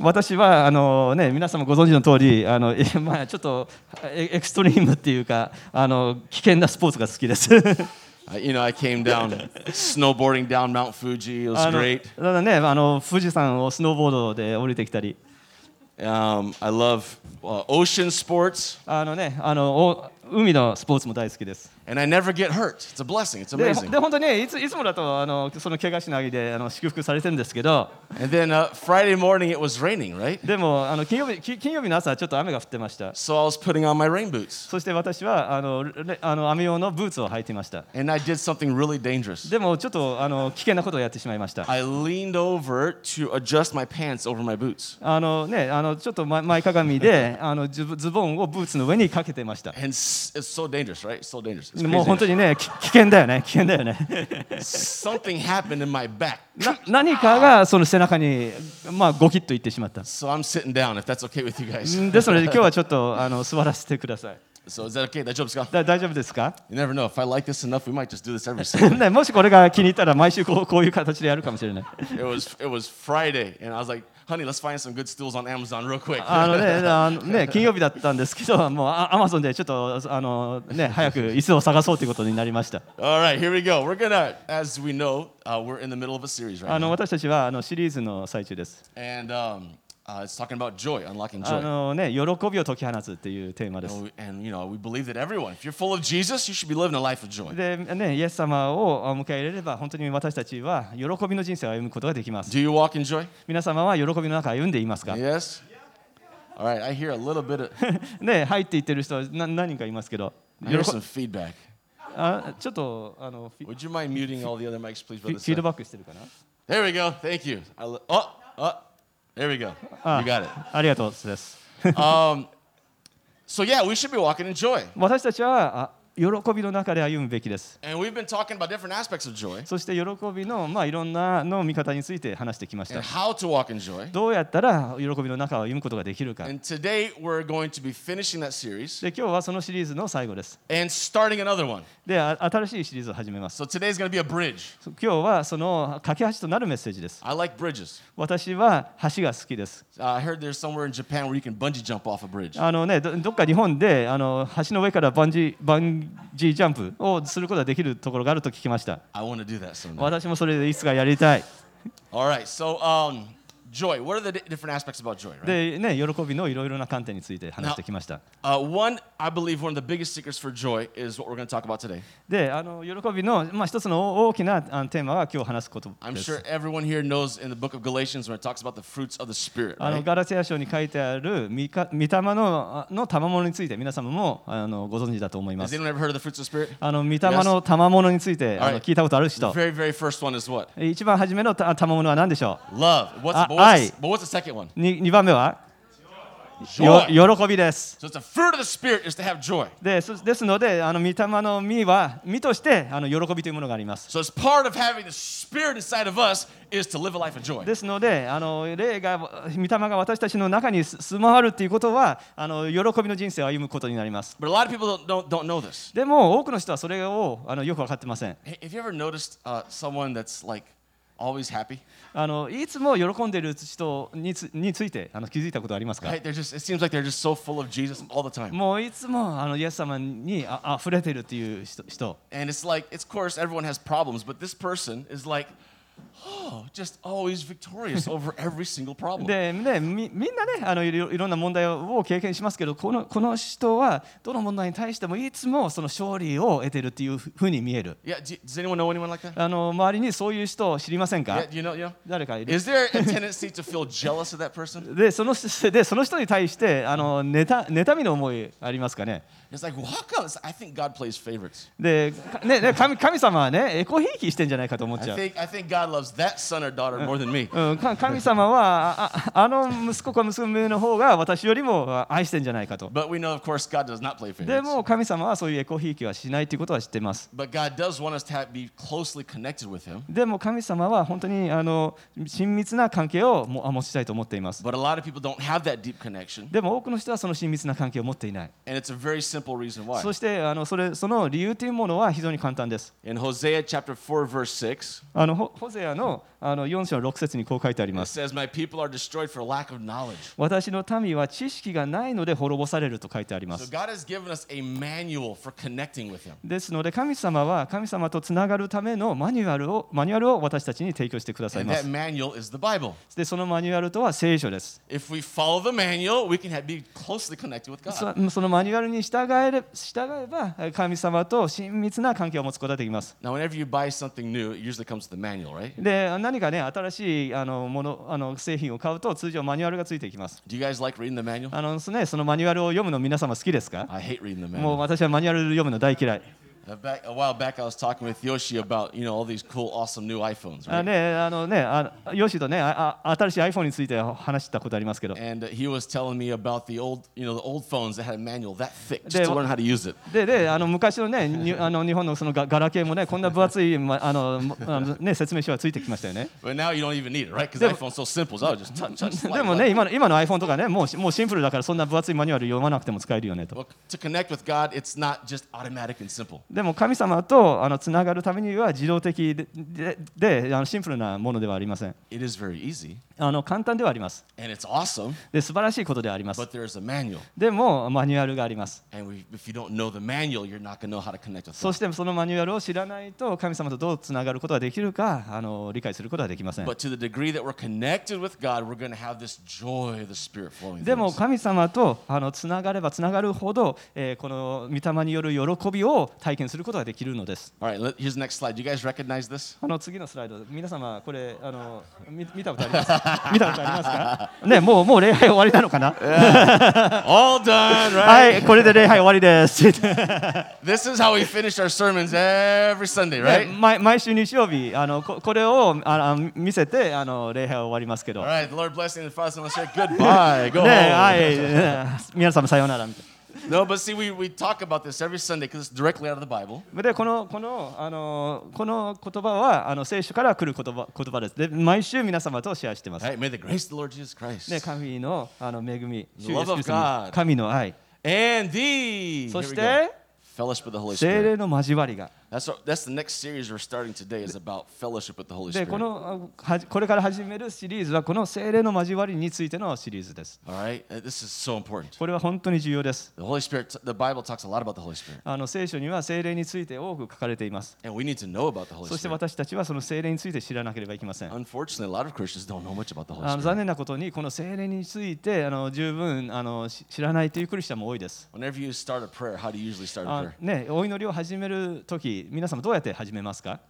私はあの、ね、皆様ご存知の通りあの、えまあ、ちょっとエエクストリームっていうかあの危険なスポーツが好きです。You know, I came down snowboarding down Mount Fuji. It was あの great. ただねあの富士山をスノーボードで降りてきたり Um, I love uh, ocean sports, あの、ね、あのお海のスポーツも大好きです。で、本当にいつ,いつもだとあのその怪我しないであの祝福されてるんですけど。でもあの金曜日、金曜日の朝、ちょっと雨が降ってました。そして私はあのあの雨用のブーツを履いていました。でもちょっとあの危険なことをやってしまいました。あの、ね、あのちょっと前,前かであのズボンをブーツの上にかけてました。It's so dangerous, right? It's so dangerous. It's もう本当にねき危険だよね危険だよね Something happened in my back, な何かがその背中にまあゴキッといってしまった so I'm sitting down. If that's okay with you guys. ですので今日はちょっとあの座らせてください So is that okay? That job's gone. だ大丈夫ですか You never know. If I like this enough, we might just do this every Sunday. ね、もしこれが気に入ったら毎週こうこういう形でやるかもしれない。it was it was Friday, and I was like, "Honey, let's find some good stools on Amazon real quick." あのねあのね金曜日だったんですけど、もうアアマゾンでちょっとあの、ね、早く椅子を探そうということになりました。All right, here we go. We're gonna, as we know, uh, we're in the middle of a series right あの now, 私たちはあのシリーズの最中です。and um, uh, it's talking about joy, unlocking あ joy. のね、喜びを解き放つっていうテーマです。And, you know, we believe that everyone, if you're full of Jesus, you should be living a life of joy. で、ね、イエス様を迎え入れれば、本当に私たちは喜びの人生を歩むことができます。Do you walk in joy? 皆様は喜びの中歩んでいますか Yes. All right, I hear a little bit of. ね、入っていってる人な何人かいますけど、I 喜 hear some feedback. あちょっあのフィ Would you mind muting all the other mics, please, フィ brother? フィード Seth? バックしてるかな There we go. Thank you. I lo- oh, oh, there we go. Ah. You got it. ありがとうです。 Um, so yeah, we should be walking in joy. 私たちはあ 喜びの中で歩むべきです。そして喜びの、まあ、いろんなの見方について話してきました。どうやったら喜びの中を読むことができるか。で今日はそのシリーズの最後です。で、新しいシリーズを始めます。So、今日はその架け橋となるメッセージです。I like、bridges. 私は橋が好きです。どっか日本であの橋の上からバンジー。バンジャンプをすることができるところがあると聞きました。私もそれでいつかやりたい。All right. So um, joy. What are the di- different aspects about joy? Right? でね、喜びのいろいろな観点について話してきました。Uh, one, I believe, one of the biggest secrets for joy is what we're going to talk about today. で、あの喜びの、まあ、一つの大きなあのテーマは今日話すこと I'm です。sure everyone here knows in the book of Galatians when it talks about the fruits of the Spirit. あの Right? ガラテヤ書に書いてある御か御霊のあの賜物について皆様もあのご存知だと思いま Has す。anyone ever heard of the fruits of the Spirit? あの御霊の賜物についてあの.聞いたことある The 人。very, very first one is what? 一番初めのた賜物は何でしょ Love. What's, Ah, 愛。2番目は喜びです。ですので、あの御霊の実は、実としてあの喜びというものがあります。ですので、あの霊が御霊が私たちの中に住まわるということはあの、喜びの人生を歩むことになります。でも、多くの人はそれをあのよく分かってません。always happy? あのいつも喜んでいる人につについてあの気づいたことはありますか Right? They're just, it seems like they're just so full of Jesus all the time. もういつもあのイエス様にあ溢れているっていう人人 And it's like, it's, of course, everyone has problems, but this person is like, oh, で,み、んなねあのいろ、いろんな問題を経験しますけど、この,この人はどの問題に対してもいつもその勝利を得ているというふうに見える。周りにそういう人を知りませんか？誰かいで,その、人に対してあの,妬みの思いありますかね？で、神,神様はね、エコヒーキしてんじゃないかと思っちゃう。神様はあ、あの息子か娘の方が私よりも愛してんじゃないかと。でも神様はそういうエコヒーキはしないということは知ってます。でも神様は本当にあの親密な関係を持ちたいと思っています。でも多くの人はその親密な関係を持っていない。Simple reason why. そしてあのそれその理由というものは非常に簡単です。In Hosea chapter 4, verse 6, あのほホゼゼアのあの4章の6節にこう書いてあり It ます。says, My people are destroyed for lack of knowledge. 私の民は知識がないので滅ぼされると書いてありま So す。God has given us a manual for connecting with Him. ですので神様は神様とつながるためのマニュアルをマニュアルを私たちに提供してください And ま that す。manual is the Bible. でそのマニュアルとは聖書です。If we follow the manual, we can be closely connected with God. そそのマニュアルに従従え,ば神様と親密な関係を持つことができます。で何か、ね、新しいあのものあの製品を買うと通常マニュアルがついていきます。あのそ,のそのマニュアルを読むの皆様好きですか？もう私はマニュアル読むの大嫌い。Uh, back, a while back, I was talking with Yoshi about you know all these cool, awesome new iPhones, あ right? ね、あのね、あヨシとねああ、新しい iPhone について話したことありますけど、And uh, he was telling me about the old, you know, the old phones that had a manual that thick, just to learn how to use it. でであの昔のね、にあの日本のそのガガラケーもね、こんな分厚い、ま、あのあのね、説明書がついてきましたよね。But now you don't even need it, right? Because iPhone's so simple. So I just touch, touch, でも.ね、今の今の iPhone とかねもうし、もうシンプルだから、そんな分厚いマニュアル読まなくても使えるよねと。Well, to connect with God, it's not just automatic and simple. でも神様とあのつながるためには自動的で,で,あのシンプルなものではありません。あの簡単ではあります。で素晴らしいことではあります。でもマニュアルがあります。そしてそのマニュアルを知らないと神様とどうつながることができるかあの理解することはできません。でも神様とあのつながればつながるほど、えー、この御霊による喜びを体験することができるのです。All right, let, here's the next slide. Do you guys recognize this? あの次のスライド、皆様これあの見見たことありますか見たことありますかね、もうもう礼拝終わりなのかな All done, は right? い、これで礼拝終わりです。This is how we finish our sermons every Sunday, ね right? 毎毎週日曜日あのここれをあの見せてあの礼拝終わりますけど。All ね right, the Lord bless you and the Father, and Holy Spirit. Goodbye. Go は home. い、皆様さようならみたい No, but see, we, we talk about this every Sunday because it's directly out of the Bible. な。でこのこのあのこの言葉はあの聖書から来る言葉言葉です。で毎週皆様とシェアしてます。Right? May the grace of the Lord Jesus Christ ね、神のあの恵み、The love of 主イエスキリストの God 神の愛、and the そして fellowship with the Holy 精 Spirit. 霊の交わりが。That's what, that's the next series we're starting today is about fellowship with the Holy でこ Spirit. のあはじこれから始めるシリーズはこの精霊の交わりについてのシリーズです。All right, Uh, this is so important. これは本当に重要です。The Holy Spirit, the Bible talks a lot about the Holy Spirit, あの聖書には精霊について多く書かれています。and we need to know about the Holy そして Spirit. 私たちはその精霊について知らなければいけません。Unfortunately, a lot of Christians don't know much about the あ Holy の残 Spirit. 念なことにこの精霊についてあの十分あのし知らないというクリスチャンも多いです。Whenever you start a prayer, how do you usually start a あ prayer? ね、お祈りを始めると皆様どうやって始めますか、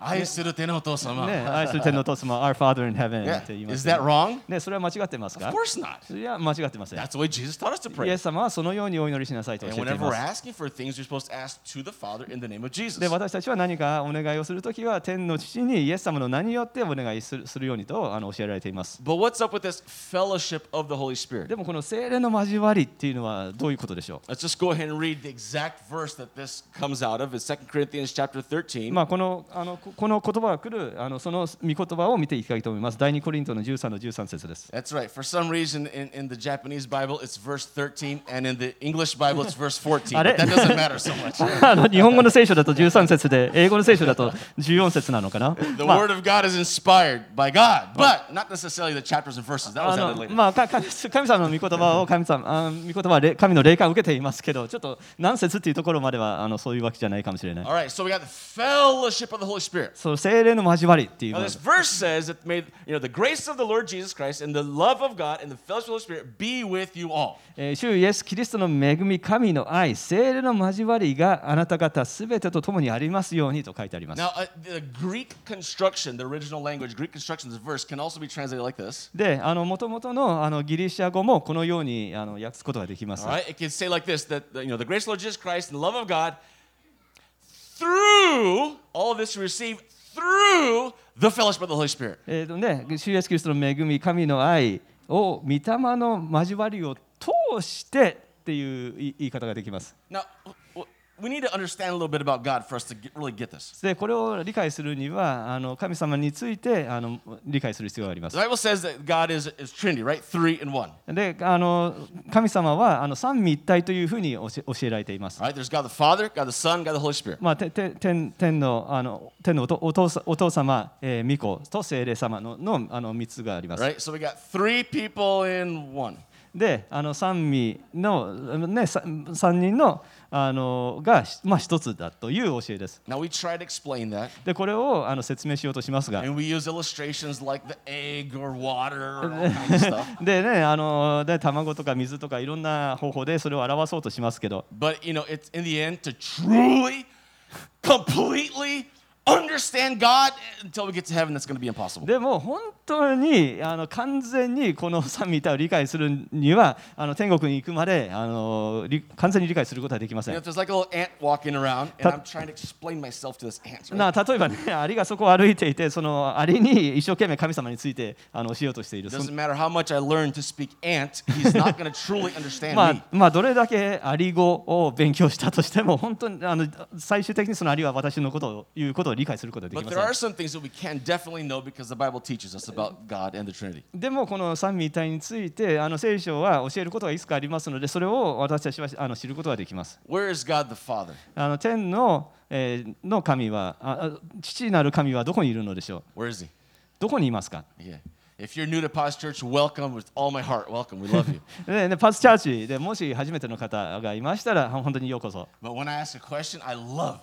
愛する天のお父様。ね、愛する天のお父様、Our Father in Heaven Yeah. って言いま Is すね、that wrong? ね。それは間違ってます Of か course not. いや、間違ってません。That's the way Jesus taught us to イ pray. エス様はそのようにお祈りしなさいと And 教えてい whenever we're ます。asking for things, you're supposed to ask to the Father in the name of Jesus. で私たちは何かお願いをするときは天の父にイエス様の名によってお願いするするようにとあの教えられています。But what's up with this fellowship of the Holy Spirit? でもこの精霊の交わりっていうのはどういうことでしょ Let's just go ahead and read the exact verse that this comes out of. It's 2 Corinthians chapter 13. うまあこのあのここの言葉が来るあのその御言葉を見ていきたいと思います。第2コリントの13の13節です。That's right. For some reason, in, in the Japanese Bible, it's verse 13, and in the English Bible, it's verse 14. Are But that doesn't matter so much. あの日本語の聖書だと13節で、英語の聖書だと14節なのかな。The まあ Word of God is inspired by God, but not necessarily the chapters and verses. That was あ added の later. まあ、神様の御言葉を神様あ御言葉は霊神の霊感を受けていますけど、ちょっと何節っていうところまではあのそういうわけじゃないかもしれない。All right, so we got the fellowship of the Holy Spirit. そう精霊の交わりっていう Now, の this verse says that may you know the grace of the Lord Jesus Christ and the love of God and the fellowship of the Spirit be with you all. えー主イエス・キリストの恵み、神の愛、精霊の交わりがあなた方すべてと共にありますようにと書いてあります。Now, uh, the Greek construction, the original language, Greek construction this verse can also be translated like this. で、あの元々のあのギリシャ語もこのようにあの訳すことができます。All right, it can say like this: that you know the grace of the Lord Jesus Christ and the love of God through all this receive through the fellowship of the Holy Spirit. えーとね、主イエス・キリストの恵み、神の愛を御霊の交わりを通してっていう言い方ができます。Now, we need to understand a little bit about God for us to get, really get this. でこれを理解するにはあの神様についてあの理解する必要があります The。Bible says that God is, is Trinity, right? Three in one. であの神様はあの三位一体というふうに教えられています。Right? There's God the Father, God the Son, God the Holy Spirit. まあ、てて天天のあの天のお父さお父様、えー、御子と聖霊様ののあの3つがあります。Right? So we got three people in one. であの三位の、ね、さ三人のあのが、まあ、一つだという教えです。Now we try to explain that. でこれをあの説明しようとしますが And we use illustrations like the egg or water or all kinds of stuff. でねあので卵とか水とかいろんな方法でそれを表そうとしますけど But you know, it's in the end to truly, completely understand God till we get to heaven, that's going be impossible. でも本当にあの完全にこの三ミ一体を理解するにはあの天国に行くまであの完全に理解することはできません。例えばね、アリがそこを歩いていて、そのアリに一生懸命神様についてあの教えようとしている。まあ、まあ、どれだけアリ語を勉強したとしても、本当にあの最終的にそのアリは私のことを言うことを理解することはできません。でも、この三位一体について、あの聖書は教えることがいくつかありますので、それを私たちはあの知ることができます。あの天の,、えーの神はあ、あ父なる神はどこにいるのでしょう?どこにいますか Yeah. If you're new to Paz Church, welcome with all my heart. Welcome. We love you. でね、パスチャーチでもし初めての方がいましたら、本当にようこそ。But when I ask a question, I love.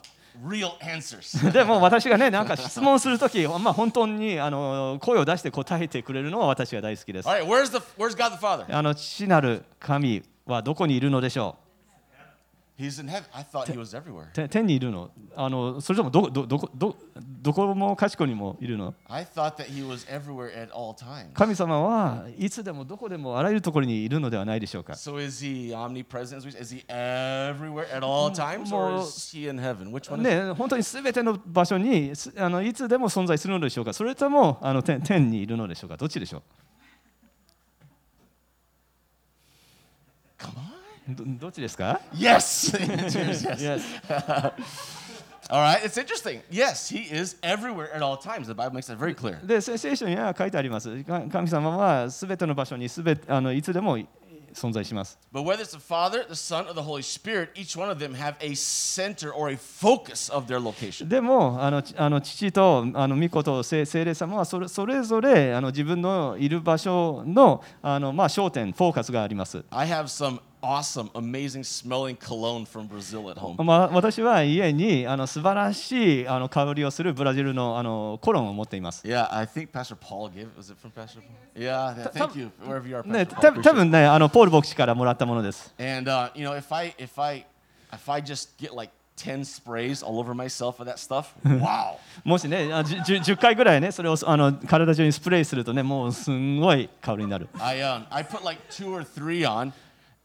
でも私がね、なんか質問するとき、まあ、本当にあの声を出して答えてくれるのは私が大好きです all。right, where's the where's God the Father? あの父なる神はどこにいるのでしょ天にいるの,あのそれともど,ど,ど,ど,どこもかしこにもいるの？神様はいつでもどこでもあらゆるところにいるのではないでしょうか？So、ね、本当にすべての場所にあのいつでも存在するのでしょうか？それともあの天,天にいるのでしょうか？どっちでしょう？どどっちですか Yes. Yes. Yes All right. It's interesting. Yes, he is everywhere at all times. The Bible makes that very clear. でせ聖書には書いてありますか神様はすべての場所にすべてあのいつでもい存在します But whether it's the Father, the Son, or the Holy Spirit, each one of them have a center or a focus of their location. でもあのちあの父とあの御子と聖聖霊様はそれそれぞれあの自分のいる場所のあの、まあ、焦点フォーカスがあります、I have some awesome, amazing smelling cologne from Brazil at home. まあ、私は家にあの素晴らしいあの香りをするブラジルのあのコロンを持っています Yeah, I think Pastor Paul gave it. Was it from Pastor Paul? Yeah, yeah, thank you, wherever you are, ね、Pastor た Paul. 多 Appreciate 分ねあのポール牧師からもらったものです it. And uh, you know, if I if I if I just get like 10 sprays all over myself of that stuff, wow. もしねあじゅじゅ 10, 回ぐらいねそれをあの体中にスプレーするとねもうすんごい香りになる I um I put like two or three on,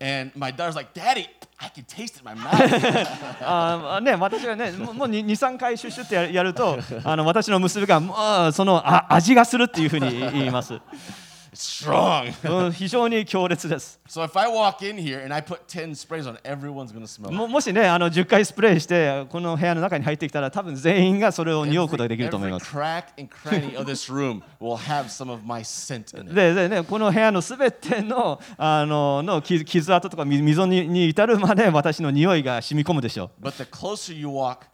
and my daughter's like, "Daddy, I can taste it in my mouth." あーね、私がね、もうもう23回シュッシュってやるやると、あの私の娘が、もうそのあ味がするっていうふうに言います。Strong. うん非常に強烈です。so if I walk in here and I put 10 sprays on, everyone's gonna smell it. ももしね、あの10回スプレーして、この部屋の中に入ってきたら、多分全員がそれを匂うことができると思い every ます。crack and cranny of this room will have some of my scent in it. ででね、この部屋のすべてのあのの傷傷跡とかみ溝にに至るまで私の匂いが染み込むでしょう。But the closer you walk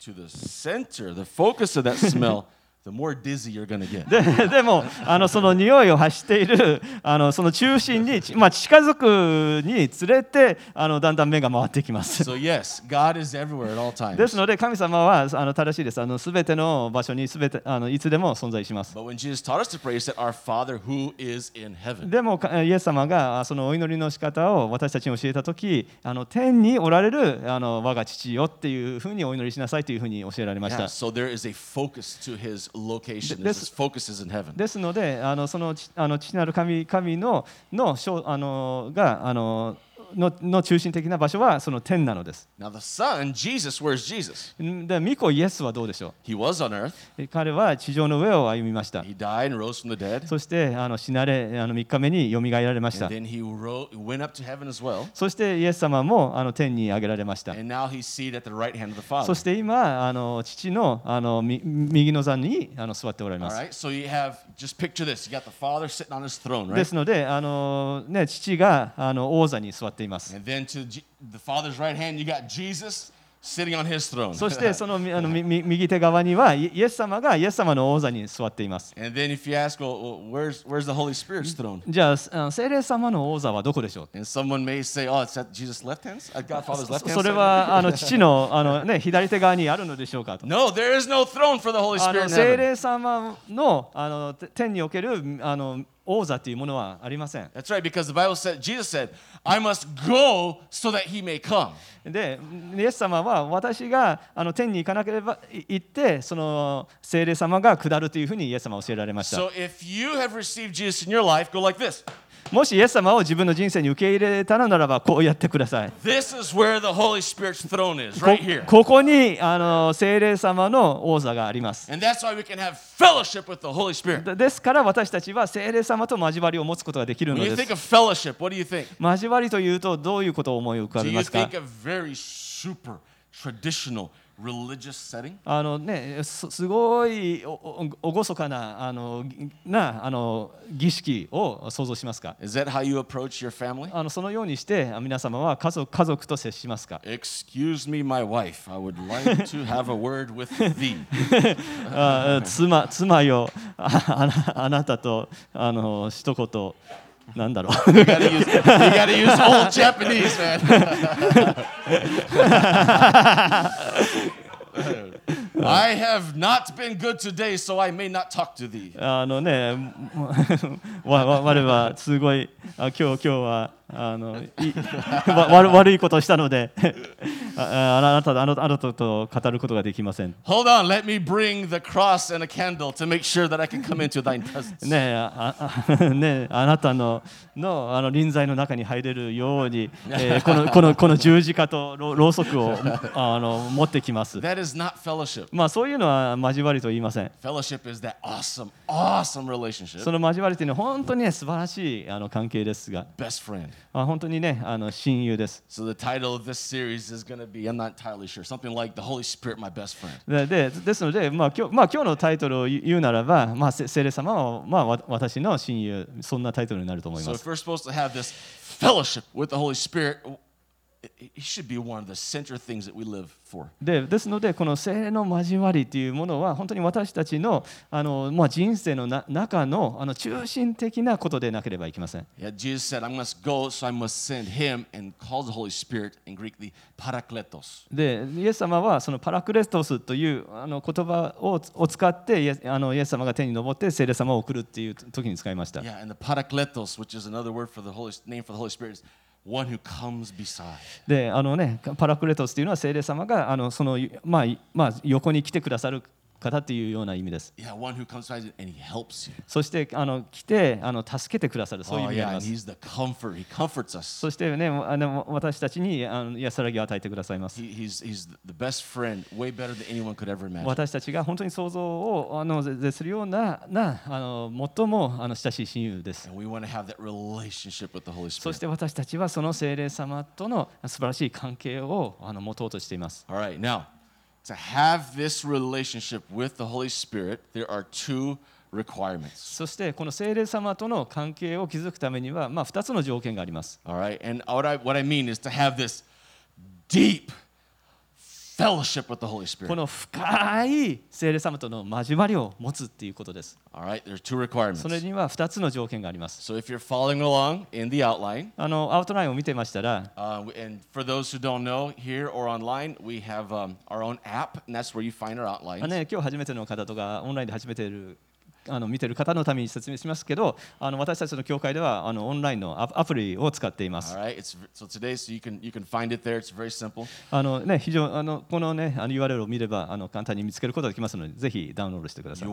to the center, the focus of that smell, the more dizzy you're gonna get. ででもあのその匂いを発しているあのその中心に、ちまあ、近づくにつれてあのだんだん目が回ってきます。So yes, God is everywhere at all times. ですので神様はあの正しいです。あの全ての場所に全てあのいつでも存在します。でもかイエス様があそのお祈りの仕方を私たちに教えたとき、あの天におられるあの我が父よっていうふうにお祈りしなさいというふうに教えられまし Yeah, た。so there is his location. Focus is in heaven. ですので、あのそのちあの父なる神神ののしょあのがあのの,中心的な場所はその天なのです。Now で、ミコイエスはどうでしょう？彼は地上の上を歩みました。そして、あの死なれあの3日目によみがえられました。そして、イエス様もあの天に上げられました。そして今、あの父の,あの右の座にあの座っておられます。ですので、あのね、父があの王座に座ってています。そしてその,あの右手側にはイエス様がイエス様の王座に座っています。Ask, well, where's, where's じゃあ聖霊様の王座はどこでしょう？Say,、oh, それはあの父の,あの、ね、左手側にあるのでしょうかと。No, no、あの聖霊様の,あの天におけるあの王座というものはありません。That's right, because the Bible said, Jesus said, I must go so that he may come. で、イエス様は私があの天に行かなければい行って、その聖霊様が下るというふうにイエス様は教えられました。So if you have received Jesus in your life, go like this. もしイエス様を自分の人生に受け入れたのならばこうやってください。こ,こにあの聖霊様の王座があります。ですから私たちは聖霊様と交わりを持つことができるので。交わりというとどういうことを思い浮かべますか？あのね、すすごいおお厳かなあのぎなあの儀式を想像しますか Is that how you approach your family? あのそのようにしてあ皆様は家族家族と接しますか Excuse me, my wife. I would like to have a word with thee. あ妻妻よああなあなたとあの一言なんだろう。I have not been good today, so I may not talk to thee. あのねわわ我はすごいあ今日今日はあのいわ悪悪いことをしたのでああなたあのあなたと語ることができません Hold on, let me bring the cross and a candle to make sure that I can come into thine presence. ねえああねえあなたののあの臨在の中に入れるように、えーこのこのこの十字架とろろうそくをあの持ってきます。That is not fellowship. まあそういうのは交わりと言いません。Fellowship is that awesome, awesome relationship. その交わりというのは本当にね素晴らしいあの関係ですが、Best friend. あ本当にねあの親友です。So the title of this series is going to be, I'm not entirely sure, something like The Holy Spirit, My Best Friend. ででですので、まあ今日まあ、今日のタイトルを言うならば、まあ、せ聖霊様は、まあ、わ私の親友、そんなタイトルになると思い So ま if す。we're supposed to have this fellowship with the Holy Spirit, でですので、この聖霊の交わりというものは、本当に私たちのあの、まあ、人生のな中のあの中心的なことでなければいけません。Yeah, Jesus said, I must go, so I must send him, and calls the Holy Spirit in Greek the parakletos. で、イエス様はそのパラクレストスというあの言葉をを使ってイエスあのイエス様が天に昇って聖霊様を送るっていう時に使いました。Yeah, and the parakletos, which is another word for the Holy name for the Holy Spirit, is one who comes beside. であのね、パラクレトスというのは聖霊様があのその、まあまあ、横に来てくださる方というような意味です。Yeah, そしてあの来てあの助けてくださる、そういう意味です。Oh, yeah, comfort. そして、ね、あの私たちにあの安らぎを与えてくださいます。He, he's, he's friend, 私たちが本当に想像をあの絶するような,なあの最もあの親しい親友です。そして私たちはその聖霊様との素晴らしい関係をあの持とうとしています。All right, now. to have this relationship with the Holy Spirit, there are two requirements. そしてこの聖霊様との関係を築くためには、まあ、2つの条件があります。 All right, and what I, what I mean is to have this deep この深い聖霊様との交わりを持つということです。それには2つの条件があります。あのアウトラインを見てましたら、uh, ね、今日初めての方とか、オンラインで初めている方あの見てる方のために説明しますけど、あの私たちの教会ではあのオンラインのアプリを使っています。非常あのこの,、ね、あの URL を見ればあの簡単に見つけることができますので、ぜひダウンロードしてください。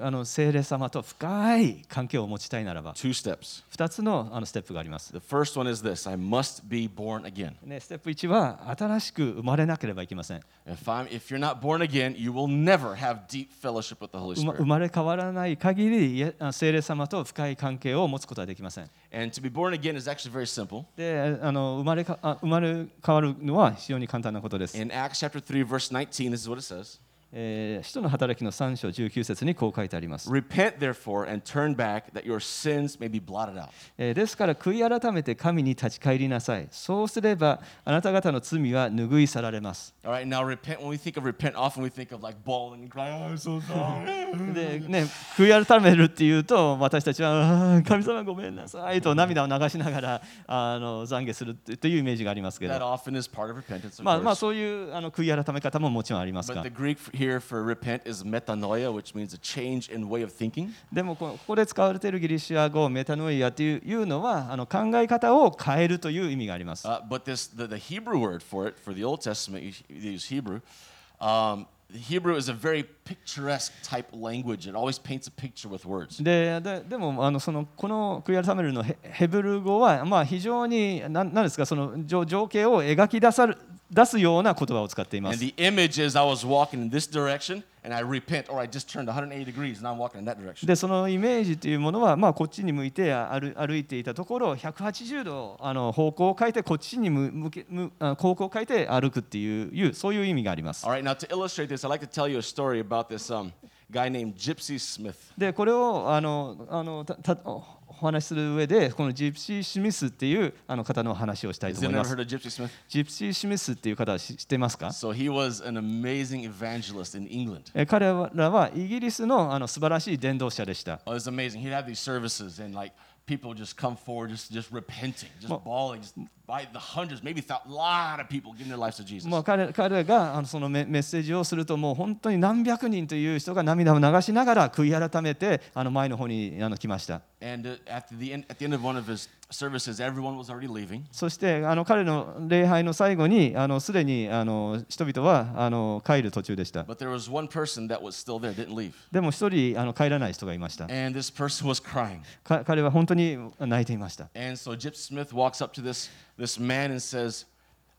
あの聖霊様と深い関係を持ちたいならば Two steps. 2つのあのステップがあります。The first one is this I must be born again. ね、ステップ1は新しく生まれなければいけません。If, I'm, if you're not born again, you will never have deep fellowship with the Holy 生ま Spirit. 生まれ変わらない限りいえあ聖霊様と深い関係を持つことはできません。And to be born again is actually very simple. であの生まれかあ生まれ変わるのは非常に簡単なことです。In Acts chapter 3, verse 19, this is what it says えー使徒の働きの3章19節にこう書いてあります。Repent, therefore, and turn back, that your sins may be blotted out. えーですから悔い改めて神に立ち返りなさい。そうすればあなた方の罪は拭い去られます。All right, now repent. When we think of repent, often we think of like bawling and crying, oh, I'm so sorry. でね、悔い改めるっていうと私たちは神様ごめんなさいと涙を流しながらあの懺悔するってっていうイメージがありますけ that ど、often is part of repentance, of まあ、まあ.そういうあの悔い改め方ももちろんあります But が the Greek here for repent is metanoia, which means a change in way of thinking. でもこここで使われているギリシア語メタノイアというのはあの考え方を変えるという意味があります。Uh, but this, the, the Hebrew word for it, for the Old Testament, you use Hebrew. Um, Hebrew is a very picturesque type language. It always paints a picture with words. でででもあのそのこの悔い改めるのヘヘブル語は、まあ、非常に何なんですかその情情景を描き出さる出すような言葉を使っていま And す。the image is I was walking in this direction and I repent, or I just turned 180 degrees and I'm walking in that direction. でそのイメージというものは、まあ、こっちに向いて歩歩いていたところ180度あの方向を変えてこっちに向向け向あ方向を変えて歩くっていういうそういう意味があります。All right, now to illustrate this, I'd like to tell you a story about this um, guy named Gypsy Smith. でこれをあのあのたたおお話しする上でこのジプシー・シミスっていうあの方の話をしたいと思います heard。of Gypsy Smith? ジプシー・シミスっていう方は知知ってますか So he was an amazing evangelist in England. え彼らはイギリスのあの素晴らしい伝道者でした。Oh, it was amazing. He'd have these services and like people just come forward, just just repenting, just bawling, just 彼らがメッセージをすると、もう本当に何百人という人が涙を流しながら悔い改めてあの前の方に来ました。そして彼の礼拝の最後にすでに人々は帰る途中でした。でも一人帰らない人がいました。彼は本当に泣いていました。This man and says,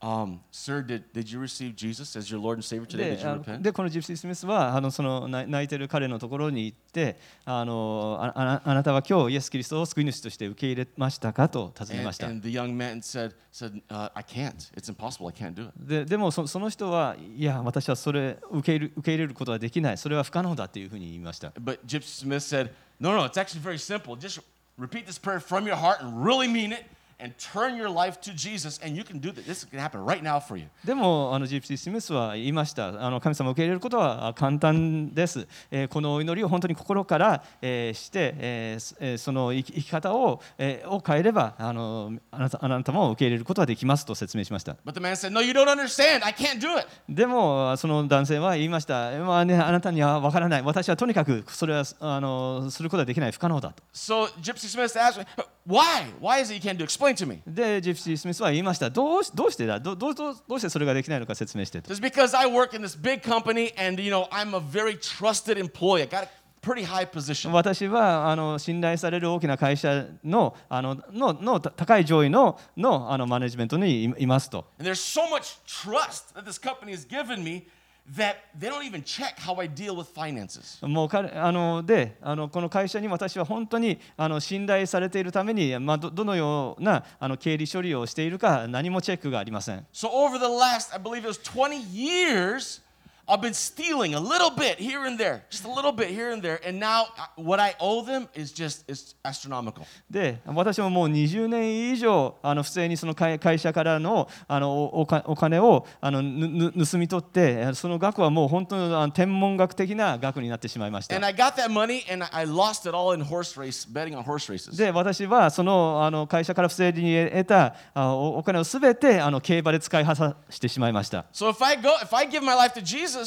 um, Sir, did, did you receive Jesus as your Lord and Savior today? で Did you repent? でこのジプシー・スミスはあのその泣泣いてる彼のところに行ってあのああなあなたは今日イエス・キリストを救い主として受け入れましたかと尋ね And, ました。and the young man said, said uh, I can't. It's impossible. I can't do it. ででもそその人はいや私はそれ受け入れ受け入れることはできないそれは不可能だというふうに言いました But Gypsy Smith said, No, no, it's actually very simple. Just repeat this prayer from your heart and really mean it and turn your life to Jesus, and you can do this. This can happen right now for you. でもあのジプシー・スミスは言いましたあの神様を受け入れることはあ簡単です、えーこのお祈りを本当に心から、えーして、えーその生き生き方を,、えーを変えればあのあなたあなたも受け入れることはできますと説明しました But the man said, No, you don't understand. I can't do it. でもその男性は言いました、まあね、あなたには分からない私はとにかくそれはあのすることはできない不可能だと So Gypsy Smith asked me, Why? Why is it you can't do? Explain to me. でジプシー・スミスは言いましたどうしどうしてだどどうどうしてそれができないのか説明してと It's because I work in this big company and, you know, I'm a very trusted employee. I got a pretty high position. 私はあの信頼される大きな会社のあのののた高い上位ののあのマネジメントにいいますと And there's so much trust that this company has given me that they don't even check how I deal with finances. もう彼あのであのこの会社に私は本当にあの信頼されているために、まあ、どどのようなあの経理処理をしているか何もチェックがありません So over the last, I believe it was 20 years, I've been stealing a little bit here and there, just a little bit here and there, and now uh, what I owe them is just it's astronomical. で私ももう20年以上あの不正にその会会社からのあのおお金をあのぬぬ盗み取ってその額はもう本当の天文学的な額になってしまいました And I got that money and I lost it all in horse race, betting on horse races. で私はそのあの会社から不正に得たあおお金をすべてあの競馬で使い果たしてしまいました。So if I go, if I give my life to Jesus,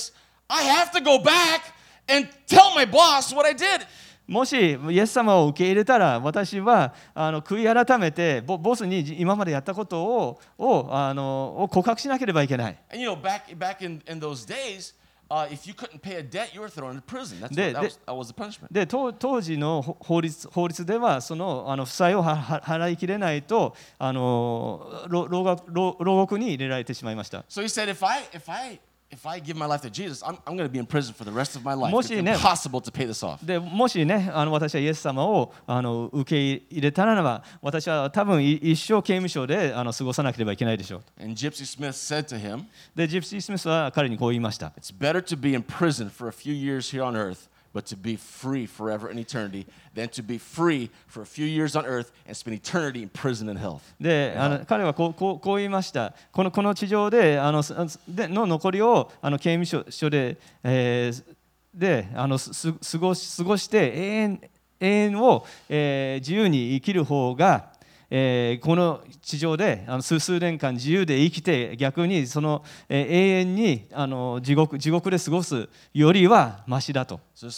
もし、イエス様を受け入れたら、私はあの悔い改めてボ、スに今までやったことを,を,あのを告白しなければいけない。で、当時の法律,法律では、その,あの負債をはは払いきれないとあの牢、獄に入れられてしまいました。if I give my life to Jesus, I'm, I'm going to be in prison for the rest of my life. も It's しね、 impossible to pay this off. でもしねあの私はイエス様をあの受け入れたならば私は多分い一生刑務所であの過ごさなければいけないでしょう。 And Gypsy Smith said to him, でジプシー・スミスは彼にこう言いました。 It's better to be in prison for a few years here on earth, but to be free forever in eternity, than to be free for a few years on earth and spend eternity in prison and health. であの彼はこうこうこう言いましたこのこの地上であのすでの残りをあの刑務所所で,、えーであのすす過ごし過ごして永遠永遠を、えー自由に生きる方が、えーこの地上であの数数年間自由で生きて逆にその、えー永遠にあの地獄地獄で過ごすよりはマシだと。So.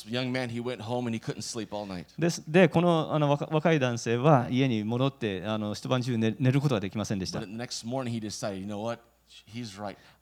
ですでこのあの若若い男性は家に戻ってあの一晩中寝寝ることができませんでした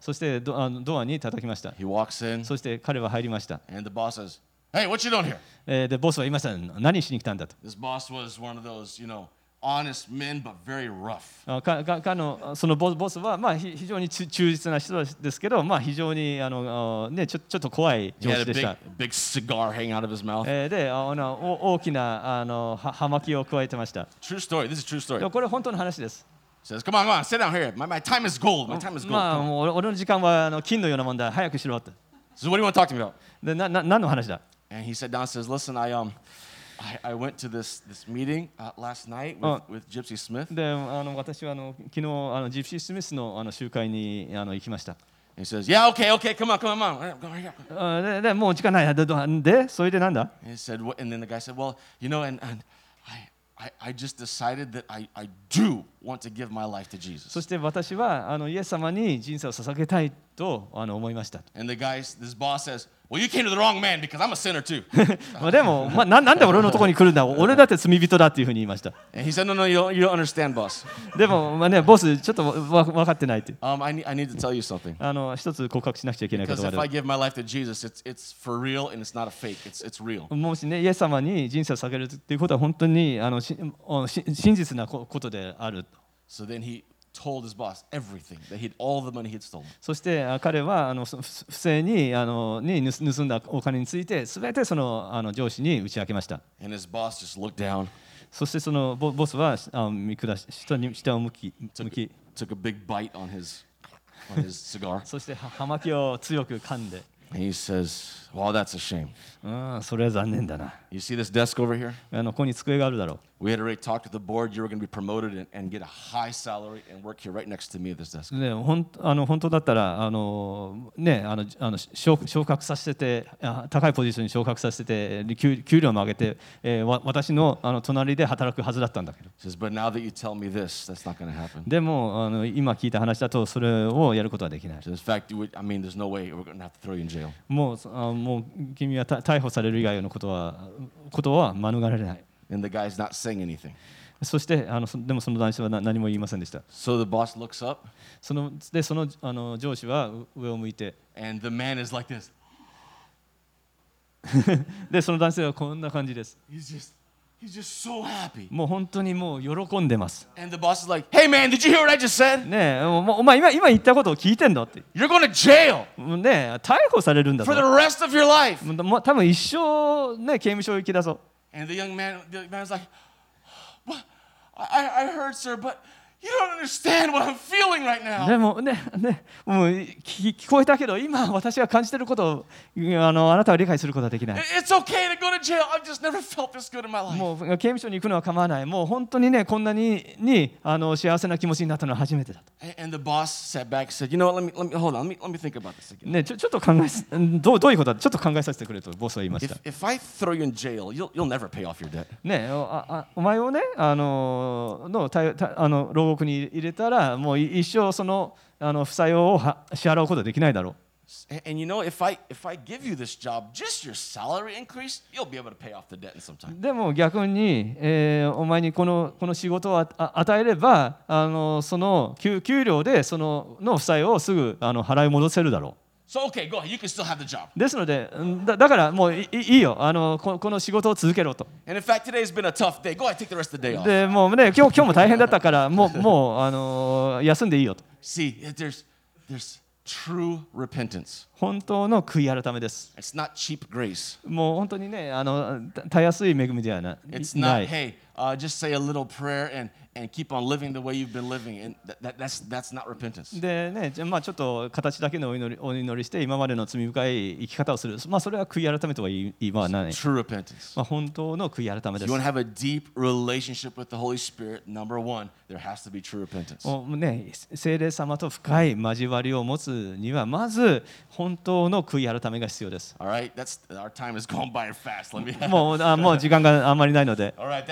そしてドあのドアに叩きました He walks in そして彼は入りました、and the boss says, Hey, what you doing here? えーでボスは言いました何しに来たんだと This boss was one of those, you know, honest men, but very rough. あかかかのそのボボスは、まあ、ひ非常にち忠実な人ですけど、まあ、非常にあの、あね、ちょちょっと怖い上司でし big, た。big cigar hanging out of his mouth. えーであのお大きなあのは葉巻を加えてました。True story. This is true で story. もこれ本当の話です。Says, come on, come on, sit down here. My, my time is gold. My time is gold. まあ、 Come on. もう俺俺の時間はあの金のようなもんだ。早くしろって。 So what do you want to talk to me about? でなな何の話だ And he sat down and says, listen, I um, I, I went to this this meeting uh, last night with, Oh. with Gypsy Smith. であの私はあの昨日あのジプシー・スミスのあの集会にあの行きました。 And he says, yeah, okay, okay, come on, come on, come on. Come on, here. あででもう時間ない。でどでそれでなんだ And he said, what? And then the guy said, well, you know, and, and I, I, I just decided that I, I do want to give my life to そ Jesus. して私はあのイエス様に人生を捧げたいとあの思いました。And the guy, this boss says, well, you came to the wrong man because I'm a sinner too. まあでも、まあ、ななんで俺のところに来るんだ俺だって罪人だっていうふうに言いました And he said, no, no, you don't, you don't understand, boss. でも、まあね、ボスちょっとわ分かってないって Um, I, need, I need to tell you something. あの一つ告白しなくちゃいけないこ Because とが if あ I る give my life to Jesus, it's, it's for real and it's not a fake. It's, it's real. もしねイエス様に人生を捧げるっていうことは本当にあのしおし真実なこことである So then he told his boss everything that he'd all the money he'd stolen. そしてあ彼はあのそ不不正にあのに盗盗んだお金について全てそのあの上司に打ち明けました And his boss just looked down, そしてそのボボスはあ見下し下に下を向き向き took a big bite on his, on his cigar. そしては葉巻を強く噛んで And he says, Well, that's a shame. うんそれは残念だな You see this desk over here? あのここに机があるだろう We had already talked with the board. You were going to be promoted and, and get a high salary and work here right next to me at this desk. ね、ほんあの本当だったらあの、ね、あのあの昇昇格させてあ高いポジションに昇格させて給給料も上げて、えーわ私のあの隣で働くはずだったんだけど says, But now that you tell me this, that's not going to happen. でもあの今聞いた話だとそれをやることはできない says, In fact, I mean, there's no way we're going to have to throw you in jail. もうあもう君はた逮捕される以外のことは,ことは免れない。そしてあの、でもその男子は何も言いませんでした。そので、その,あの上司は上を向いて。で、その男性はこんな感じです。もう本当にもう喜んでます。ね、お前今,言ったこと聞いてんだって。ね、逮捕されるんだぞ。多分一生、ね、刑務所行きだぞ。You don't understand what I'm feeling right now. でもねねもう聞聞こえたけど今私が感じていることをあのあなたは理解することはできない It's okay to go to jail. I've just never felt this good in my life. もう刑務所に行くのは構わないもう本当にねこんなににあの幸せな気持ちになったのは初めてだと And the boss sat back and said, You know what? Let me, let me hold on. Let me, let me think about this again. ねちょちょっと考えすどうどういうことだちょっと考えさせてくれとボスは言いました If, if I throw you in jail, you'll, you'll never pay off your debt. ねおああお前をねあののたたあの獄に入れたらもう一生その,あの負債を支払うことできないだろう。And you know, if I, if I give あの、その、給、料でその、の、あの、をすぐの、あの、あの、あの、あ、So okay, go ahead. You can still have the job. うですのでうんだだからもういいいいよあのここの仕事を続けろと And in fact, today's been a tough day. Go ahead, take the rest of the day off. でもうね今日今日も大変だったからもうもうあの休んでいいよと See, there's there's true repentance. 本当の悔い改めです It's not cheap grace. もう本当にねあのたたやすい恵みではな It's な not, い hey, uh, just say a little prayer and, and keep on living the way you've been living. And that, that, that's, that's not repentance. でね、まあちょっと形だけのお祈りお祈りして今までの罪深い生き方をする、まあ、それは悔い改めとは言い言いまあない、True repentance. まあ、本当の悔い改めで If you す want to have a deep relationship with the Holy Spirit, number one, there has to be true repentance. もうね、聖霊様と深い交わりを持つにはまず本本当の悔い改めが必要です。Right. もう もう時間があんまりないので。Right.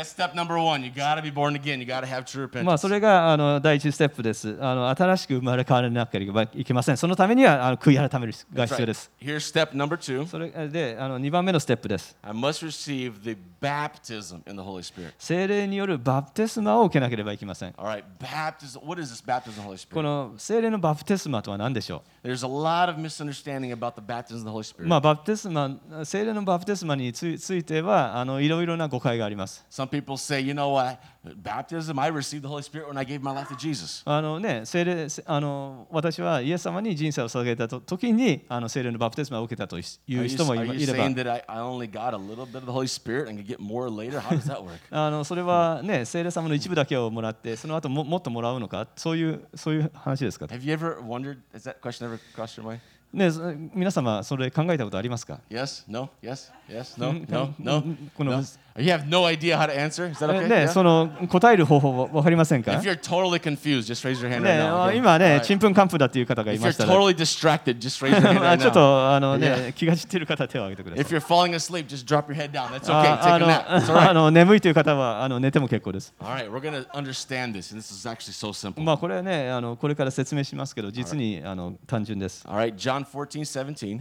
まあそれがあの第一ステップです。あの新しく生まれ変わらなければいけません。そのためにはあの悔い改めが必要です。Right. それであの二番目のステップです。I must receive the baptism in the Holy Spirit. 聖霊によるバプテスマを受けなければいけません。All right. baptism. What is this baptism, Holy Spirit? この聖霊のバプテスマとは何でしょう？There's a lot of misunderstanding misunderstanding about the baptism of the Holy う、Spirit. まあ、バプテスマ聖霊のバプテスマについついてはあのいろいろな誤解があります。Some people say, you know what? Baptism, I received the Holy Spirit when I gave my life to Jesus. あのね、聖霊せあの私はイエス様に人生を捧げたと時にあの聖霊のバプテスマを受けたとい Are う you, 人もい are ま you いれば saying that I, I only got a little bit of the Holy Spirit and could get more later? How does that work? あのそれはね聖霊様の一部だけをもらってその後ももっともらうのかそういうそういう話ですか Have you ever wondered? Has that question ever crossed your mind? ねそ皆様それ考えたことありますか Yes? No? Yes? Yes? No? Mm, No? No? mm, mm, no? You have no idea how to answer? Is that え okay? ね Yeah? その答える方法分かりませんか If you're totally confused, just raise your hand ね right now. okay? 今ねち.んぷんかんぷんだっていう方がい If ま you're したら totally distracted, just raise your hand あ right ちょっ now. とあの Yeah. ね気が散っている方は手を挙げてください If you're falling asleep, just drop your head down. That's okay. あ Take あ a の nap. It's all あ.の眠いという方はあの寝ても結構です。All right, we're to understand this, and this is actually so simple. まあこれはねあのこれから説明しますけど実にあの単純です。All right, John 14, 17.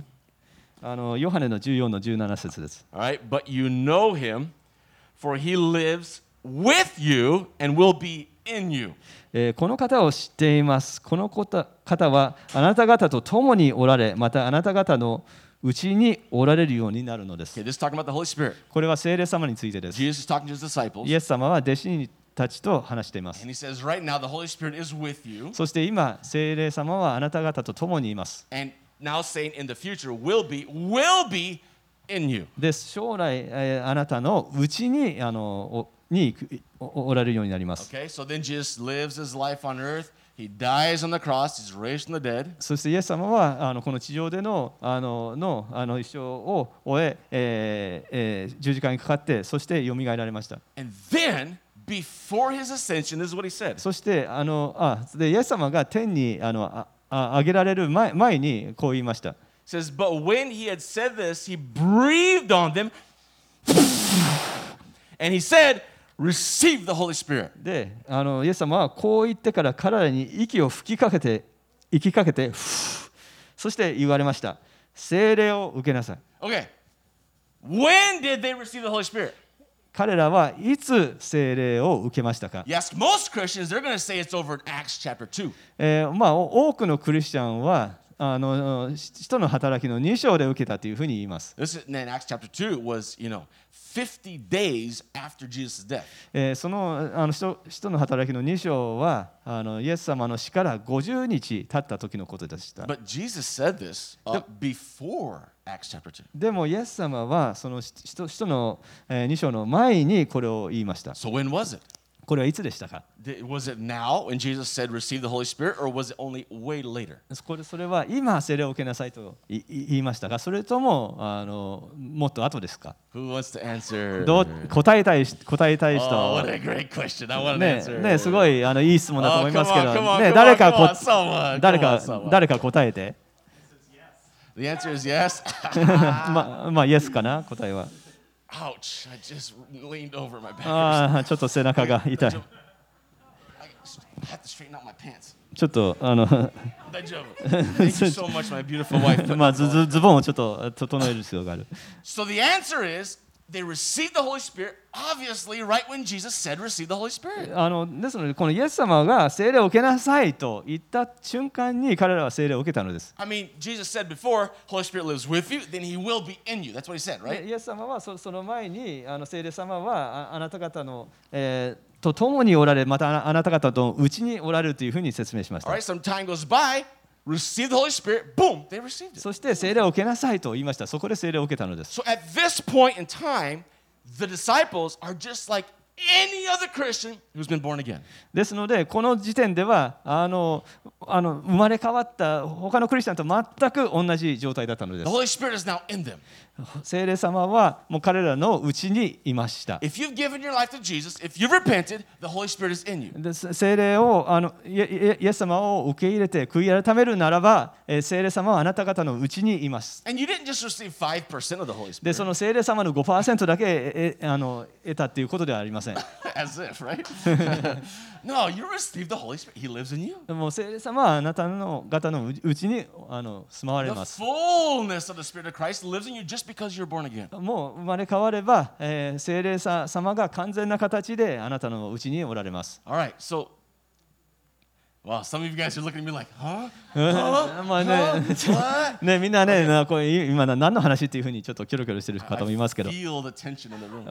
あのヨハネの14の17節です。All right, but you know him, for he lives with you and will be in you. えーこの方を知っています。この方方はあなた方と共におられ、またあなた方のうちにおられるようになるのです。Okay. これは聖霊様についてです。Jesus is talking to his disciples, イエス様は弟子たちと話しています and。he says, Right now, the Holy Spirit is with you, そして今、聖霊様はあなた方と共にいます。and now saying in the future, will be, will be in you. で将来、えーあなたのうちにあのおにおおられるようになります。Okay, so then Jesus lives his life on earth. He dies on the cross. He's raised from the dead. そしてイエス様はあのこの地上でのあののあの一生を終ええーえー十字架にかかってそしてよみがえられました。And then, before his ascension, this is what he said. そしてあのあでイエス様が天にあのああ上げられる前前にこう言いました。It says, But when he had said this, he breathed on them, and he said, Receive the Holy Spirit. であのイエス様はこう言ってから彼らに息を吹きかけて息かけてそして言われました。聖霊を受けなさい。Okay. When did they receive the Holy Spirit? 彼らはいつ聖霊を受けましたか、ask most Christians, they're going to say it's over in Acts chapter 2. えーまあ、お多くのクリスチャンはあの人の働きの2章で受けたというふうに言います、This is, in Acts chapter 2 was, you know, 50 days after Jesus' death. えーそのあの人人の働きの2章はあのイエス様の死から50日経った時のことでした But Jesus said this uh, before Acts chapter 2. でもイエス様はその使徒使徒の2章の前にこれを言いました So when was it? これはいつでしたか Was it now when Jesus said receive the Holy Spirit, or was it only way later? これそれは今聖霊を受けなさいと言いましたかそれともあのもっと後ですか Who wants to answer? どう答えたい答えたい Oh, 人 what a great question. I want an ね answer. ねすごいあのいい質問だと Oh, 思いますけど come on, ね come 誰 on, か come こ on, someone, 誰 come か on, someone. 誰か答えて The answer is yes. まあまあイエスかな答えは Ouch! I just leaned over my back. ああちょっと背中が痛い.ちょっとあの大丈夫 Thank you so much, my beautiful wife. まあズ.ズズボンをちょっと整える必要がある So the answer is they received the Holy Spirit, obviously, right when Jesus said, receive the Holy Spirit. あのですのでこのイエス様が聖霊を受けなさいと言った瞬間に彼らは聖霊を受けたのです I mean, Jesus said before, Holy Spirit lives with you, then he will be in you. That's what he said, で right? イエス様はそその前にあの聖霊様はああなた方の、えーと共におられまたあなた方とうちにおられるというふうに説明しまし All た right, some time goes by, receive the Holy Spirit, boom, they received it. そして聖霊を受けなさいと言いましたそこで聖霊を受けたのです So at this point in time, the disciples are just like any other Christian who's been born again. ですのでこの時点ではあのあの生まれ変わった他のクリスチャンと全く同じ状態だったので The す Holy Spirit is now in them. 聖霊様はもう彼らのうちにいました。Jesus, 霊をあのイエス様を受け入れて悔い改めるならばえ、聖霊様はあなた方のうちにいます。で、その聖霊様の5%だけあの得たということではありません。As if, right? no, you received the Holy Spirit. He lives in you. もう聖霊様はあなたの方のううちにあの住まわれ The ます。fullness of the Spirit of Christ lives in you just because you're born again. もう生まれ変われば、えー聖霊さ様が完全な形であなたのうちにおられます。All right, so, wow, some of you guys are looking at me like, huh? まあね、ちょ What? ねみんなね、なこれ今な何の話っていうふうにちょっとキョロキョロしてる方もいますけど.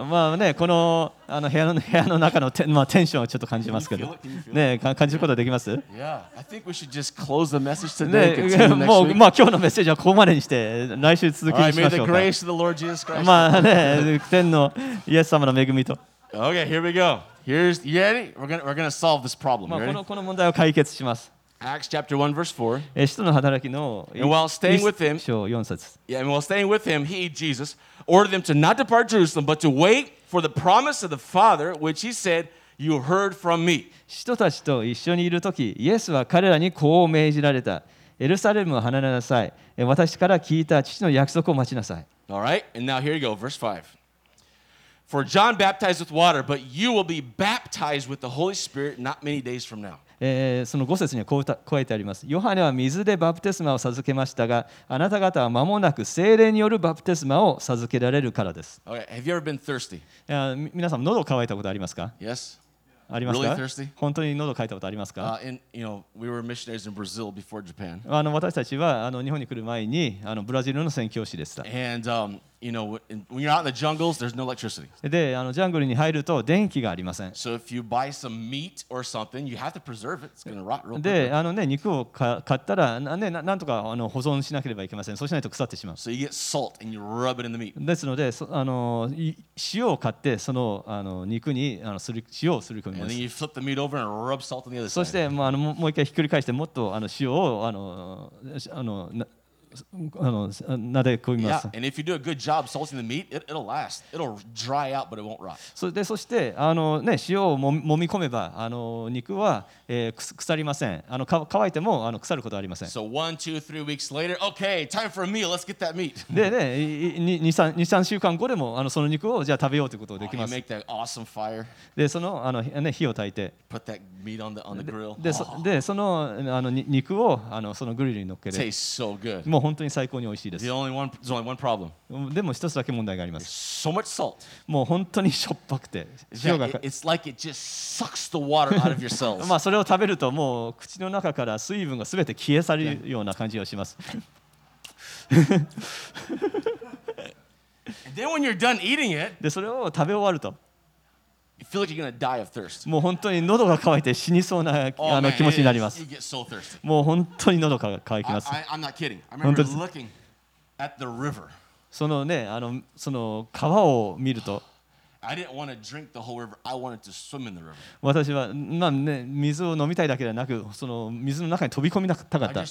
まあね、このあの部屋の部屋の中のテ,、まあ、テンションをちょっと感じますけどね、か感じることはできます Yeah, I think we should just close the message today. ねもう.まあ、今日のメッセージはここまでにして、来週続きに right, しましょうか。grace of the Lord Jesus Christ. まあね、天のイエス様の恵みと、Okay, here we go. Here's you ready? We're gonna we're gonna solve this problem. まあ、こ?のこの問題を解決します。Acts chapter one verse four. えー使徒の働きの And while staying with him- 一章4節 Yeah, and while staying with him, he Jesus ordered them to not depart Jerusalem, but to wait for the promise of the Father, which he said, "You heard from me." 使徒たちと一緒にいるとき、イエスは彼らにこう命じられた。エルサレムを離れなさい。えー私から聞いた父の約束を待ちなさい。All right, and now here you go, verse five. For John baptized with water, but you will be baptized with the Holy Spirit not many days from now. えーその5節にはこう歌こう書いてあります。ヨハネは水でバプテスマを授けましたが、あなた方は間もなく精霊によるバプテスマを授けられるからです。Okay, have you ever been thirsty? 皆さん、喉乾いたことありますか Yes. ありますか Really thirsty? 本当に喉乾いたことありますか Uh, and you know, we in あの私たちはあの日本に来る前にあのブラジルの宣教師でした。and um, you know, when you're out in the jungles, there's no electricity. で、あのジャングルに入ると電気がありません。So if you buy some meat or something, you have to preserve it. It's gonna rot real で、quick. あのね、肉をか買ったらな,、ね、ななんとかあの保存しなければいけません。そうしないと腐ってしまう。So you get salt and you rub it in the meat. ですので、そあのい塩を買って、そのあの肉にあのすり塩をすり込みま And す then。you flip the meat over and rub salt on the other そ side. して、まあ、あのもう一回ひっくり返して、もっとあの塩をあのあのなあの、なでこみます。Yeah. でそして、あのね、塩をもみ込めば、あの肉は、え、腐りません。あのか乾いてもあの腐ることありません。So、でね、二二三週間後でもあのその肉をじゃ食べようということで。その,あの、ね、火を焚いて。で,そ,の,あの肉をあのそのグリルに乗っけて。Tastes 本当に最高に美味しいです。でも一つだけ問題があります。もう本当にしょっぱくて。まあそれを食べるともう口の中から水分がすべて消え去るような感じがします。で、それを食べ終わると。もう本当に喉が渇いて死にそうな、あの気持ちになります。もう本当に喉が渇きます。そのね、あのその川を見ると。私は、まあね、水を飲みたいだけではなく、その水の中に飛び込みたかった。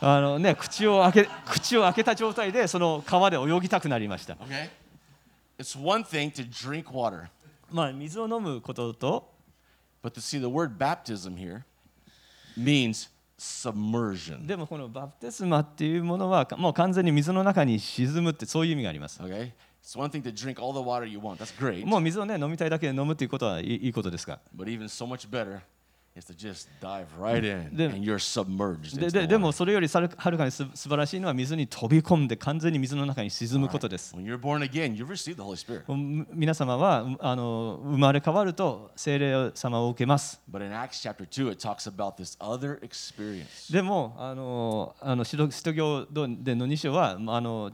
あのね、口,を開け口を開けた状態で、その川で泳ぎたくなりました。It's one thing to drink water, まあ、水を飲むことと but to see the word baptism here means submersion. でもこのバプテスマっていうものはもう完全に水の中に沈むってそういう意味があります Okay? It's one thing to drink all the water you want. That's great. もう水をね飲みたいだけで飲むっていうことはいいいいことですが But even so much better でもそれよりはるかに素晴らしいのは水に飛び込んで完全に水の中に沈むことです。皆様はあの生まれ変わると聖霊様を受けます。でもあのあの、使徒行での2章はあの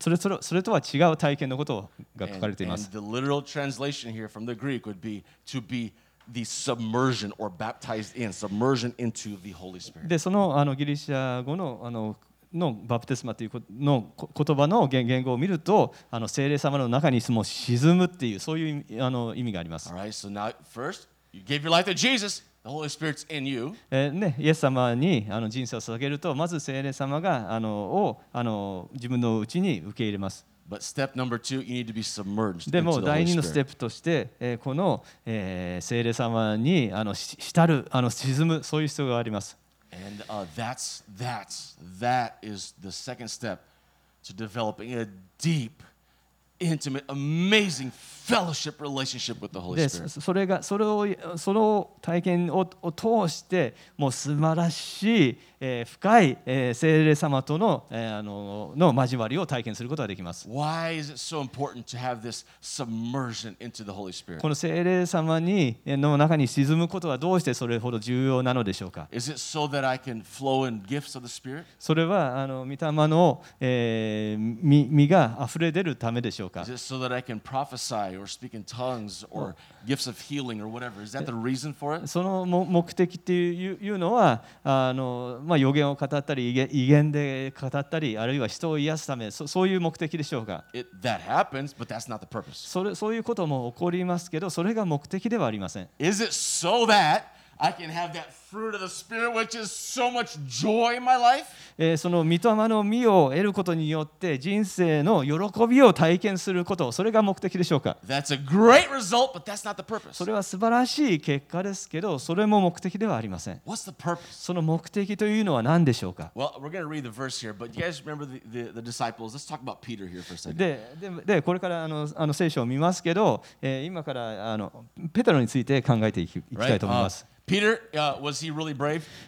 そ,れそ,れそれとは違う体験のことが。The submersion or baptized in, submersion into the Holy Spirit. でそのあのギリシャ語のあののバプテスマというこのこ言葉の言言語を見るとあの聖霊様の中にもう沈むっていうそういう意味あの意味があります。All right, so now first, you gave your life to Jesus, the Holy Spirit's in you. えーね、イエス様にあの人生を捧げるとまず聖霊様があのをあの自分のうちに受け入れます。でも第二のステップとして、この、え、聖霊様に浸る沈むそういう必要があります。Fellowship relationship with the Holy で Spirit. そそれがそれをその体験をを通してもう素晴らしい、えー深い、えー聖霊様との,、えーあのの交わりを体験することができます。Why is it so important to have this submersion into the Holy Spirit? この聖霊様にえーの中に沈むことはどうしてそれほど重要なのでしょうか Is it so that I can flow in gifts of the Spirit? それはあの御霊の、えー実実が溢れ出るためでしょうか Is it so that I can prophesy or speak in tongues or gifts of healing or whatever? Is that the reason for it? そのも目的っていうのはあの、まあ、予言を語ったり威厳威厳で語ったりあるいは人を癒すためそそういう目的でしょうか It that happens, but that's not the purpose. それそういうことも起こりますけどそれが目的ではありません Is it so that I can have that fruit of the Spirit, which is so much joy in my life? えーその御霊の実を得ることによって人生の喜びを体験することそれが目的でしょうか That's a great result, but that's not the purpose. それは素晴らしい結果ですけどそれも目的ではありません What's the purpose? その目的というのは何でしょうか Well, we're going to read the verse here, but you guys remember the, the, the disciples? Let's talk about Peter here for a second. でででこれからあのあの聖書を見ますけど、えー今からあのペテロについて考えていきいきたい?と思い Uh, ます。Peter, uh, was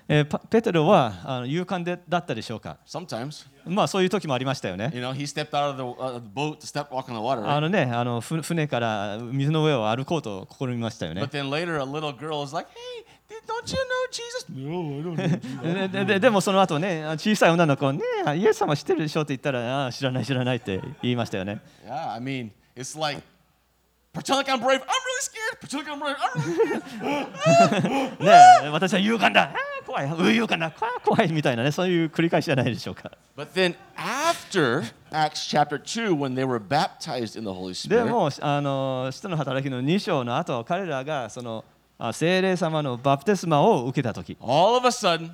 え、ペテロは勇敢でだったでしょうか？まあそういう時もありましたよね。船から水の上を歩こうと試みましたよね。でもその後ね、小さい女の子ねイエス様知ってるでしょって言ったらあ知らない知らないって言いましたよね。I'm brave. I'm really scared. I'm brave. I'm really scared. ね私は勇敢だ、怖い、う勇敢だ、怖いみたいなね、そういう繰り返しじゃないでしょうか。But then after Acts chapter 2, when they were baptized in the Holy で Spirit, も、あの使徒の働きの2章の後、彼らがそのあ聖霊様のバプテスマを受けたとき、all of a sudden,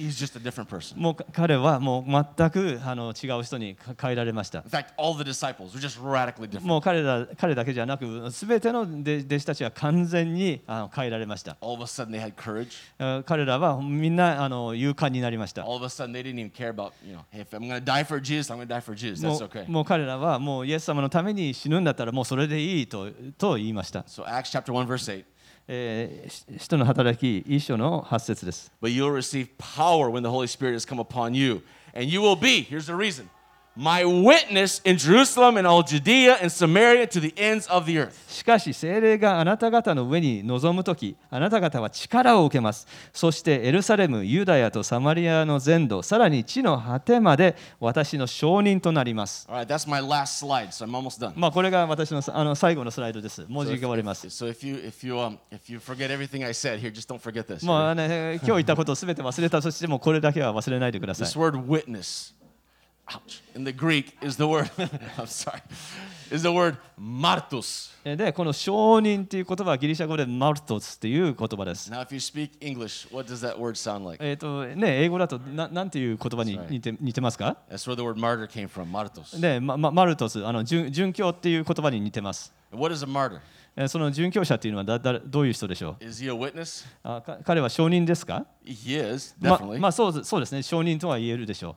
he's just a different person. もうか彼はもう全くあの違う人にか変えられました In。fact, all the disciples were just radically different. もう彼ら彼だけじゃなく、すべての弟弟子たちは完全にあの変えられました。All of a sudden, they had courage. あ彼らはみんなあの勇敢になりました。All of a sudden, they didn't even care about, you know, hey, if I'm going to die for Jesus, I'm going to die for Jesus. も That's う okay. もう彼らはもうイエス様のために死ぬんだったらもうそれでいいとと言いました。So, Acts chapter 1, verse 8. えー、し使徒の働き一章の8節です。 But you'll receive power when the Holy Spirit has come upon you. And you will be, here's the reason, しかし、聖霊があなた方の上に望むとき、あなた方は力を受けます。そして、エルサレム、ユダヤとサマリアの全土、さらに地の果てまで私の証人となります。まあこれが私の,あの最後のスライドです。文字が終わります。今日言ったことを全て忘れた、そしてもうこれだけは忘れないでください。This word witness. Ouch, in the Greek is the word. I'm sorry. is the word martus. えーで、この証人っていう言葉はギリシャ語でマルトスっていう言葉です。Now, if you speak English, what does that word sound like? えっ、とね、英語だとななんていう言葉に似て似てますか That's where the word martyr came from, martos. で、ままマルトス、あの殉殉教っていう言葉に似てます。What is a martyr? えーその殉教者っていうのはだだどういう人でしょう Is he a witness? あか彼は証人ですか He is, ま definitely. まあそうですそうですね、証人とは言えるでしょ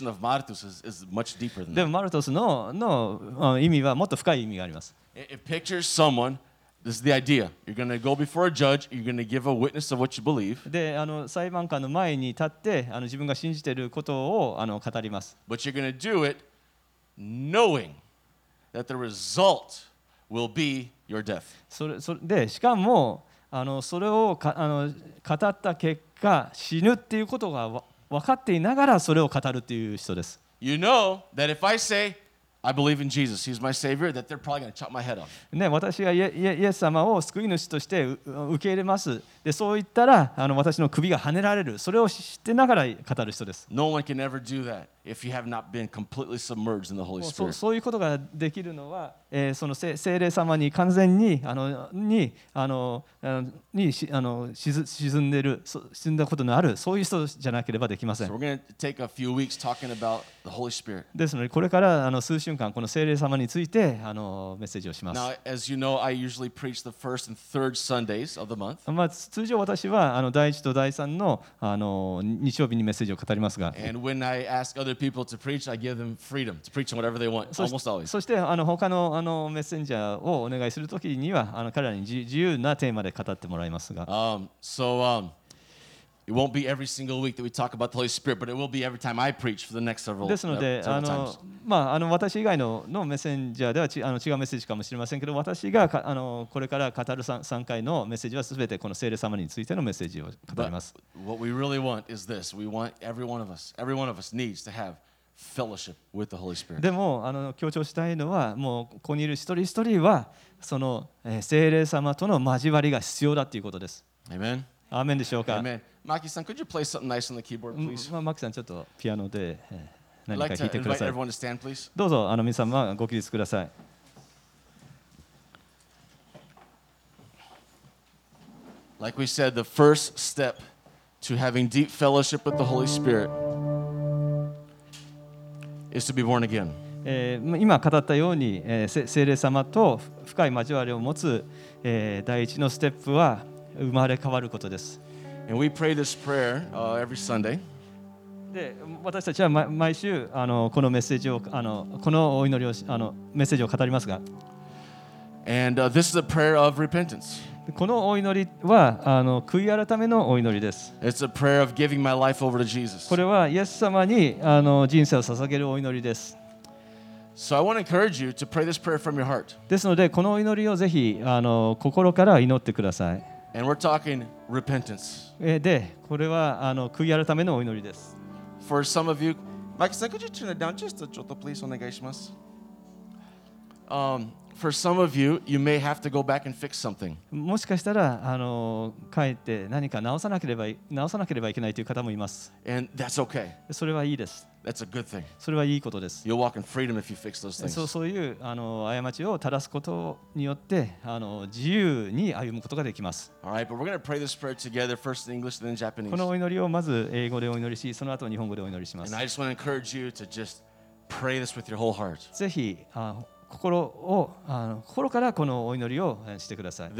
of martus is, is much deeper than で that. もマルトスののあ意味はもっと深い意味があります It, it pictures someone, this is the idea. You're going to go before a judge, you're going to give a witness of what you believe, であの裁判官の前に立ってあの自分が信じていることをあの語ります but you're going to do it knowing that the result will be your death. それそれでしかもあのそれをかあの語った結果死ぬっていうことがわ分かっていながらそれを語るっていう人です You know that if I say, I believe in Jesus, He's my Savior, that they're probably going to chop my head off. ね、私がイエス様を救い主としてう受け入れますでそう言ったらあの私の首がはねられるそれを知ってながら語る人です No one can ever do that if you have not been completely submerged in the Holy そう Spirit. そういうことができるのは、えーその聖聖霊様に完全にあのにあのあのにしあの沈沈んでいるそ沈んだことのあるそういう人じゃなければできませ So ん we're going to take a few weeks talking about the Holy Spirit. ですのでこれからあの数週間この聖霊様についてあのメッセージをします Now, as you know, I usually preach the first and third Sundays of the month. まあ、通常私はあの第1と第3のあの日曜日にメッセージを語りますが And when I ask other そして、あの他の,あのメッセンジャーをお願いするときにはあの、彼らに自由なテーマで語ってもらいますが。It won't be every single week that we talk about the Holy Spirit, but it will be every time I preach for the next several, ですので several あの times.、まあ、あの私以外ののメッセンジャーではちあの違うメッセージかもしれませんけど私がかあのこれから語る 3, 3回のメッセージはすべてこの聖霊様についてのメッセージを語ります。what we really want is this: we want every one of us, every one of us needs to have fellowship with the Holy Spirit. でもあの強調したいのはもうここにいる一人一人はその、えー聖霊様との交わりが必要だということです。Amen. アーメンでしょうか。Amen. Maki-san, could you play something nice on the keyboard, うん please? まあ、マキさんちょっとピアノで、何か like 弾いてください。to stand. どうぞあの皆様ご起立ください。Like we said, the first step to having deep fellowship with the Holy Spirit is to be born again. えー今語ったように、えーせ聖霊様と深い交わりを持つ、えー第一のステップは生まれ変わることです。And we pray this prayer uh, every Sunday. で私たちは毎毎週あのこのメッセージをあのこのお祈りをしあのメッセージを語りますが And uh, this is a prayer of repentance. このお祈りはあの悔い改めのお祈りです。It's a prayer of giving my life over to Jesus. これはイエス様にあの人生を捧げるお祈りです。So I want to encourage you to pray this prayer from your heart. ですのでこのお祈りをぜひあの心から祈ってください。And we're talking repentance. えーでこれはあの悔い改めのお祈りです。For some of you, Mike, could you turn it down just a little, please? Onegaishimasu. Um, for some of you, you may have to go back and fix something. もしかしたらあの帰って何か直さなければい直さなければいけないという方もいます。And that's okay. それはいいです。それはいいことです。そういうあの過ちを正すことによってあの自由に歩むことができます。このお祈りをまず英語でお祈りし、その後日本語でお祈りします。ぜひ心,をあの心からこのお祈りをしてください。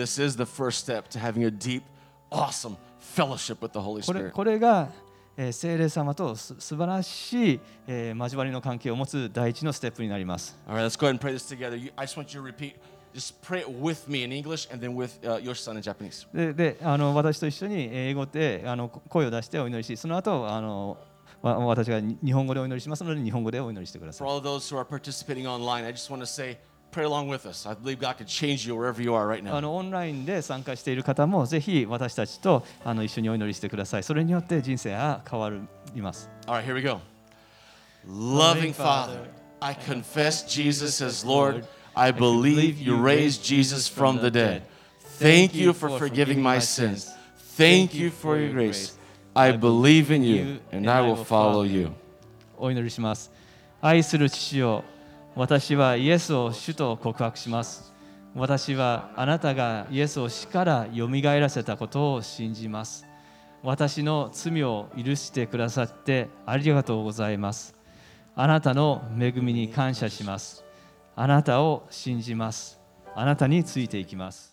これ,これがえー聖霊様とす素晴らしい、えー交わりの関係を持つ第一のステップになります。All right, let's go ahead and pray this together. I just want you to repeat. Just pray it with me in English and then with uh, your son in Japanese. でであの私と一緒に英語であの声を出してお祈りし、その後あのわ私がに日本語でお祈りしますので、日本語でお祈りしてくださ For い。all of those who are participating online, I just want to say pray along with us. I believe God can change you wherever you are right あ now. のオンラインで参加している方もぜひ私たちとあの一緒にお祈りしてください。それによって人生が変わります。 All right, here we go. Loving Father, I confess Jesus as Lord. I believe you raised Jesus from the dead. Thank you for forgiving my sins. Thank you for your grace. I believe in you and I will follow you. お祈りします。愛する父よ、 私はイエスを主と告白します。私はあなたがイエスを死からよみがえらせたことを信じます。私の罪を許してくださってありがとうございます。あなたの恵みに感謝します。あなたを信じます。あなたについていきます。